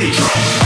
body.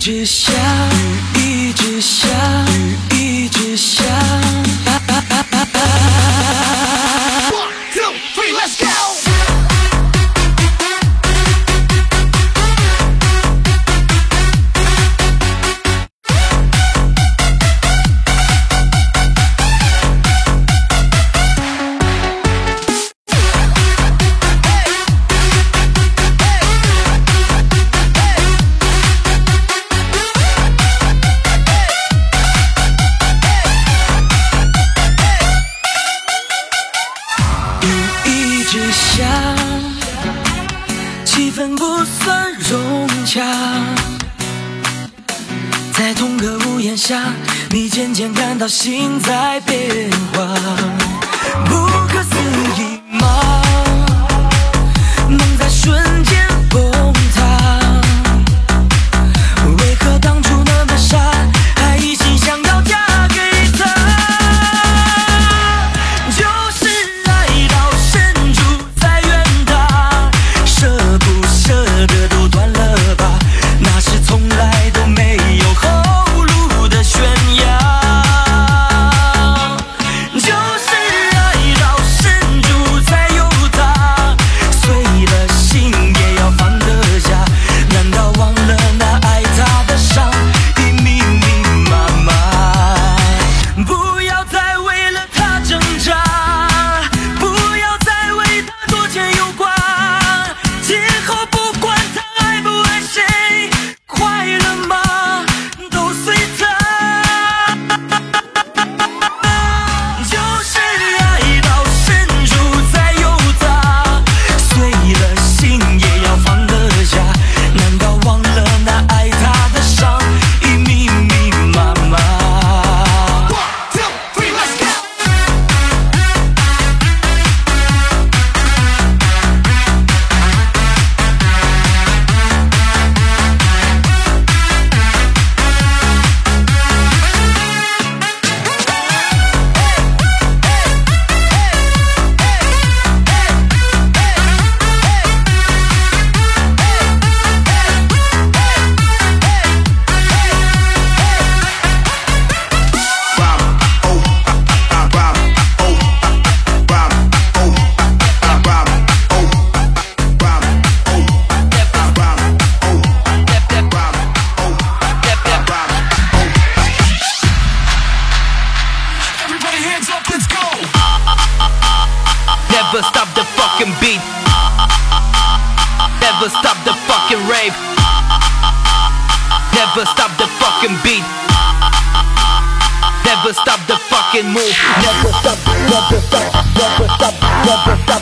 只想。Never stop the fucking beat. Never stop the fucking rave. Never stop the fucking beat. Never stop the fucking move. Never stop, never stop, never stop, never stop.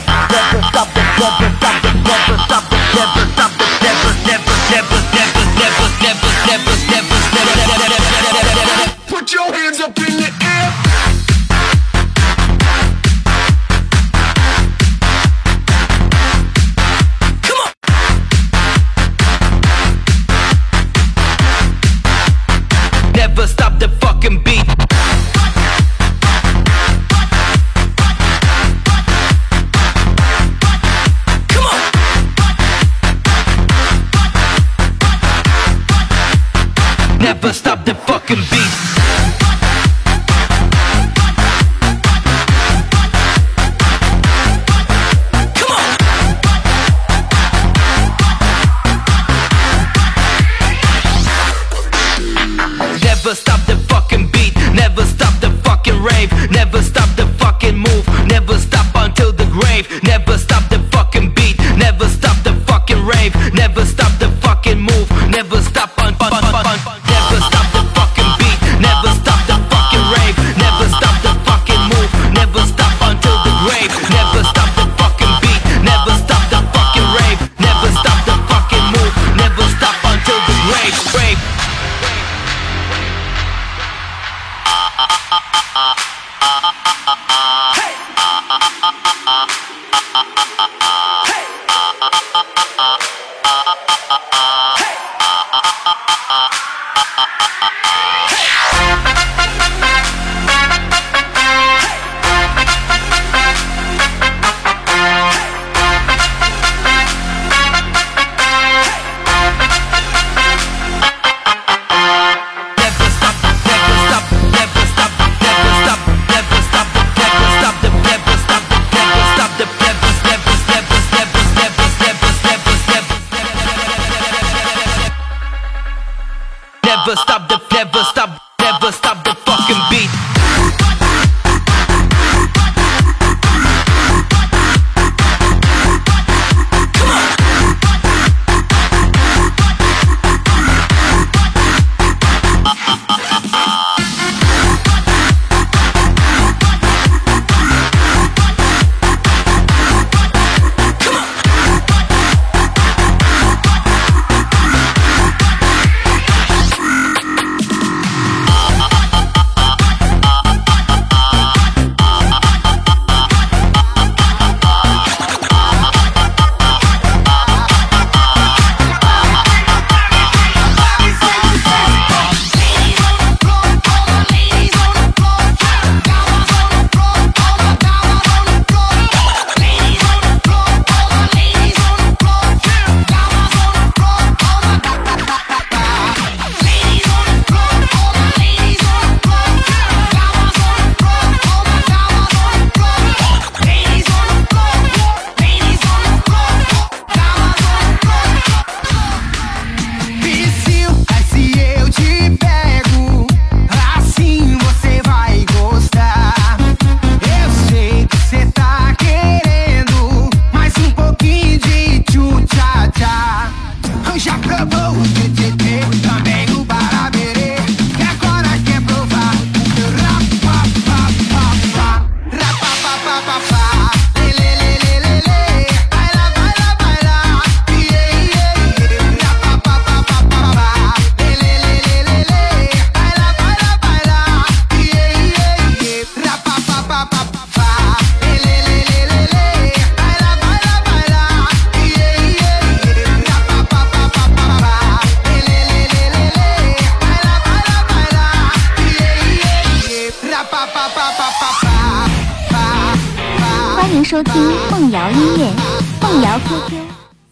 收听梦瑶音乐梦瑶 qq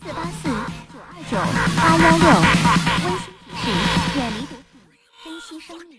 四八四九二九八幺六温馨提示远离毒品珍惜生命。